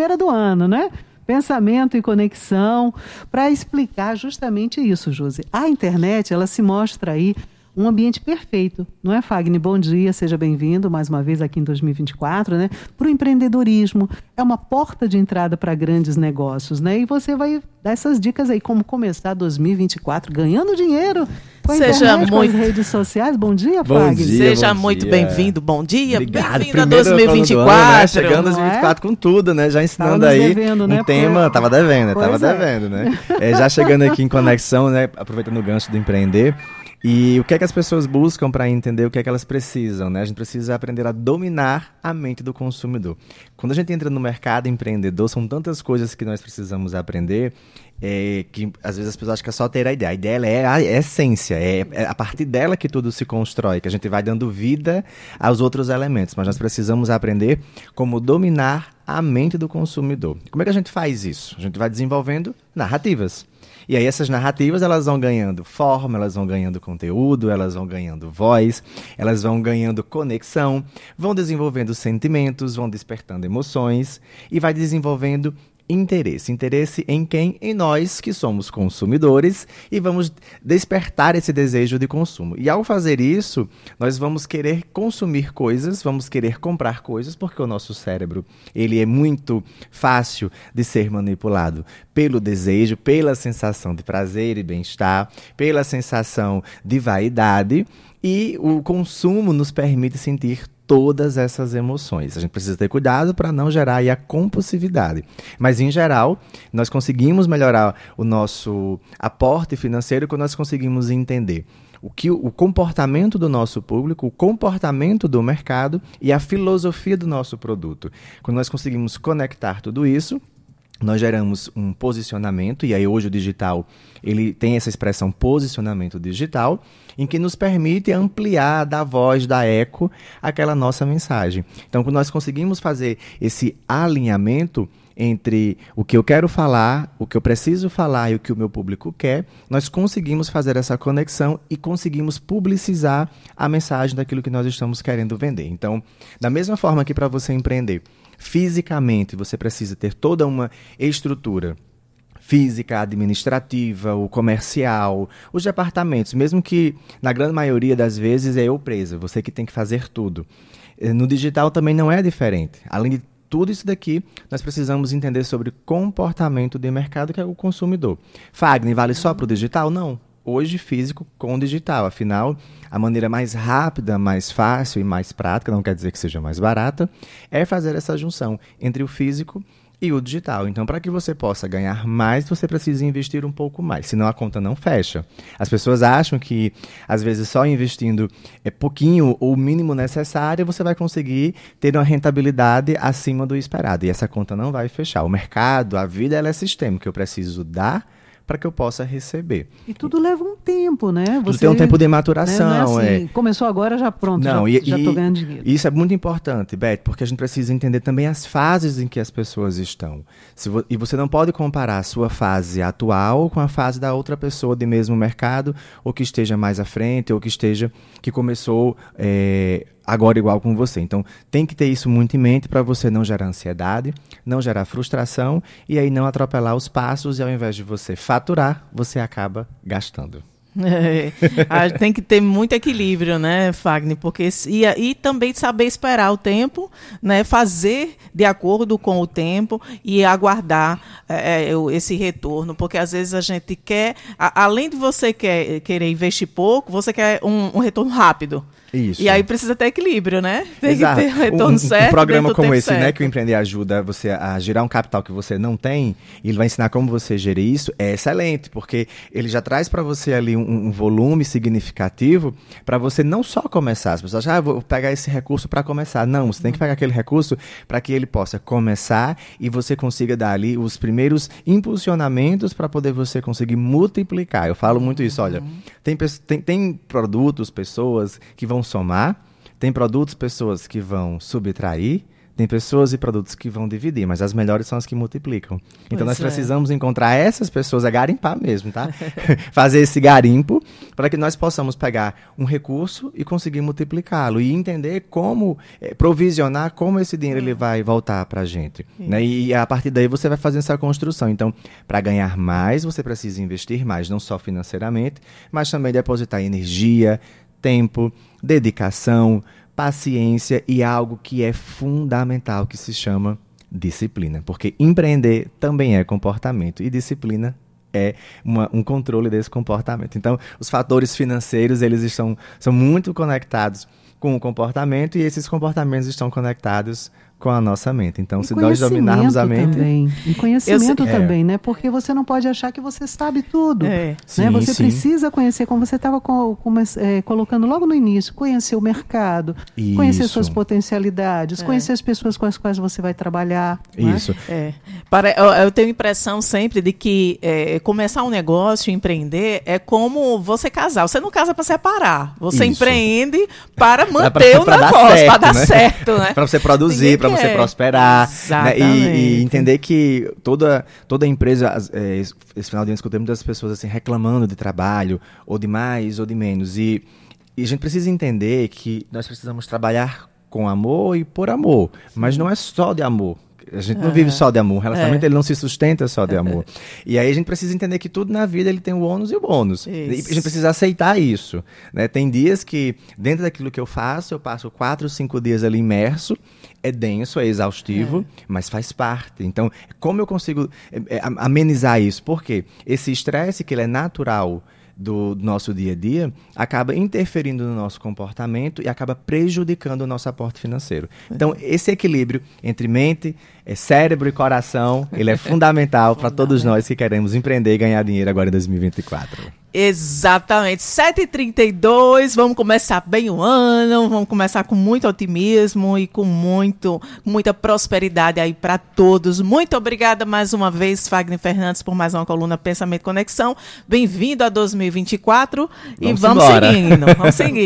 primeira do ano, né? pensamento e conexão, para explicar justamente isso, Josi. A internet, ela se mostra aí um ambiente perfeito, não é, Fagner? Bom dia, seja bem-vindo mais uma vez aqui em 2024, né? Para o empreendedorismo, é uma porta de entrada para grandes negócios, né? E você vai dar essas dicas aí, como começar 2024 ganhando dinheiro com a Seja internet, muito... com as redes sociais. Bom dia, bom Fagner. Dia, Seja bom muito bem-vindo, bom dia. Bem-vindo a 2024. Ano, né? Chegando 2024 é? com tudo, né? Já ensinando aí devendo, né? um tema. Porque... Tava devendo, né? Tava é. devendo, né? É, já chegando aqui em conexão, né? Aproveitando o gancho do empreender. E o que é que as pessoas buscam para entender o que é que elas precisam, né? A gente precisa aprender a dominar a mente do consumidor. Quando a gente entra no mercado empreendedor, são tantas coisas que nós precisamos aprender é, que às vezes as pessoas acham que é só ter a ideia. A ideia é a essência, é, é, a partir dela que tudo se constrói, que a gente vai dando vida aos outros elementos. Mas nós precisamos aprender como dominar a mente do consumidor. Como é que a gente faz isso? A gente vai desenvolvendo narrativas. E aí essas narrativas elas vão ganhando forma, elas vão ganhando conteúdo, elas vão ganhando voz, elas vão ganhando conexão, vão desenvolvendo sentimentos, vão despertando emoções e vai desenvolvendo interesse. Interesse em quem? Em nós que somos consumidores e vamos despertar esse desejo de consumo. E ao fazer isso, nós vamos querer consumir coisas, vamos querer comprar coisas, porque o nosso cérebro, ele é muito fácil de ser manipulado pelo desejo, pela sensação de prazer e bem-estar, pela sensação de vaidade, e o consumo nos permite sentir todas essas emoções. A gente precisa ter cuidado para não gerar a compulsividade. Mas, em geral, nós conseguimos melhorar o nosso aporte financeiro quando nós conseguimos entender o que o comportamento do nosso público, o comportamento do mercado e a filosofia do nosso produto. Quando nós conseguimos conectar tudo isso, nós geramos um posicionamento e aí hoje o digital ele tem essa expressão posicionamento digital em que nos permite ampliar da voz da eco aquela nossa mensagem. Então quando nós conseguimos fazer esse alinhamento entre o que eu quero falar, o que eu preciso falar e o que o meu público quer, nós conseguimos fazer essa conexão e conseguimos publicizar a mensagem daquilo que nós estamos querendo vender. Então, da mesma forma que para você empreender, fisicamente você precisa ter toda uma estrutura física, administrativa, o comercial, os departamentos, mesmo que na grande maioria das vezes é eu presa, você que tem que fazer tudo. Eh, no digital também não é diferente. Além de tudo isso daqui, nós precisamos entender sobre comportamento de mercado, que é o consumidor. Fagner, vale só para o digital? Não. Hoje, físico com digital. Afinal, a maneira mais rápida, mais fácil e mais prática, não quer dizer que seja mais barata, é fazer essa junção entre o físico e o digital. Então, para que você possa ganhar mais, você precisa investir um pouco mais, senão a conta não fecha. As pessoas acham que, às vezes, só investindo é pouquinho ou o mínimo necessário, você vai conseguir ter uma rentabilidade acima do esperado. E essa conta não vai fechar. O mercado, a vida, ela é sistêmica. Eu preciso dar para que eu possa receber. E tudo leva um tempo, né? Você, tudo tem um tempo de maturação. Né? É assim, é. Começou agora, já pronto, Não, já estou ganhando dinheiro. Isso é muito importante, Beth, porque a gente precisa entender também as fases em que as pessoas estão. Vo e você não pode comparar a sua fase atual com a fase da outra pessoa de mesmo mercado, ou que esteja mais à frente, ou que esteja, que começou... É, agora igual com você. Então, tem que ter isso muito em mente para você não gerar ansiedade, não gerar frustração e aí não atropelar os passos e ao invés de você faturar, você acaba gastando. É, tem que ter muito equilíbrio, né, Fagner? Porque e, e também saber esperar o tempo, né, fazer de acordo com o tempo e aguardar é, é esse retorno, porque às vezes a gente quer, a, além de você quer, querer investir pouco, você quer um, um retorno rápido. Isso. E aí precisa ter equilíbrio, né? Tem Exato. que ter retorno um, certo. Um programa como esse, certo. né, que o empreender ajuda você a gerar um capital que você não tem, e ele vai ensinar como você gerir isso, é excelente, porque ele já traz para você ali um, um volume significativo para você não só começar. As pessoas acham, ah, vou pegar esse recurso para começar. Não, você tem que pegar aquele recurso para que ele possa começar e você consiga dar ali os primeiros impulsionamentos para poder você conseguir multiplicar. Eu falo muito isso, olha, uhum. tem, tem, tem produtos, pessoas que vão somar, tem produtos, pessoas que vão subtrair, tem pessoas e produtos que vão dividir, mas as melhores são as que multiplicam. Então pois nós é. precisamos encontrar essas pessoas, é garimpar mesmo, tá? Fazer esse garimpo para que nós possamos pegar um recurso e conseguir multiplicá-lo e entender como é, provisionar como esse dinheiro ele vai voltar para a gente. Né? E a partir daí você vai fazer essa construção. Então, para ganhar mais, você precisa investir mais, não só financeiramente, mas também depositar energia, tempo, dedicação, paciência e algo que é fundamental, que se chama disciplina. Porque empreender também é comportamento e disciplina é uma, um controle desse comportamento. Então, os fatores financeiros, eles estão, são muito conectados com o comportamento e esses comportamentos estão conectados com a nossa mente. Então, e se nós dominarmos a mente. Também. E conhecimento eu, também, é. né? Porque você não pode achar que você sabe tudo. É. Né? Sim, você sim. precisa conhecer, como você estava é, colocando logo no início, conhecer o mercado, Isso. conhecer suas potencialidades, é. conhecer as pessoas com as quais você vai trabalhar. Né? Isso. É. Para, eu, eu, tenho a impressão sempre de que é, começar um negócio, empreender, é como você casar. Você não casa para separar. Você Isso. empreende para manter pra, pra o negócio, para dar certo. Né? para você produzir, para você é. prosperar. Né? E, e, entender que toda, toda empresa, é, esse final de ano, escutei muitas pessoas assim, reclamando de trabalho, ou de mais, ou de menos. E, e a gente precisa entender que nós precisamos trabalhar com amor e por amor. Mas não é só de amor. A gente não vive só de amor. O relacionamento é. ele não se sustenta só de amor. e aí a gente precisa entender que tudo na vida ele tem o ônus e o bônus. Isso. E a gente precisa aceitar isso. Né? Tem dias que, dentro daquilo que eu faço, eu passo quatro, cinco dias ali imerso. É denso, é exaustivo, é. mas faz parte. Então, como eu consigo é, amenizar isso? Porque esse estresse, que ele é natural, do nosso dia a dia acaba interferindo no nosso comportamento e acaba prejudicando o nosso aporte financeiro. Então, esse equilíbrio entre mente, é cérebro e coração, ele é fundamental para todos nós que queremos empreender e ganhar dinheiro agora em 2024. Exatamente. 7h32, vamos começar bem o ano, vamos começar com muito otimismo e com muito, muita prosperidade aí para todos. Muito obrigada mais uma vez, Fagner Fernandes, por mais uma coluna Pensamento Conexão. Bem-vindo a 2024 vamos e vamos embora. seguindo, vamos seguir.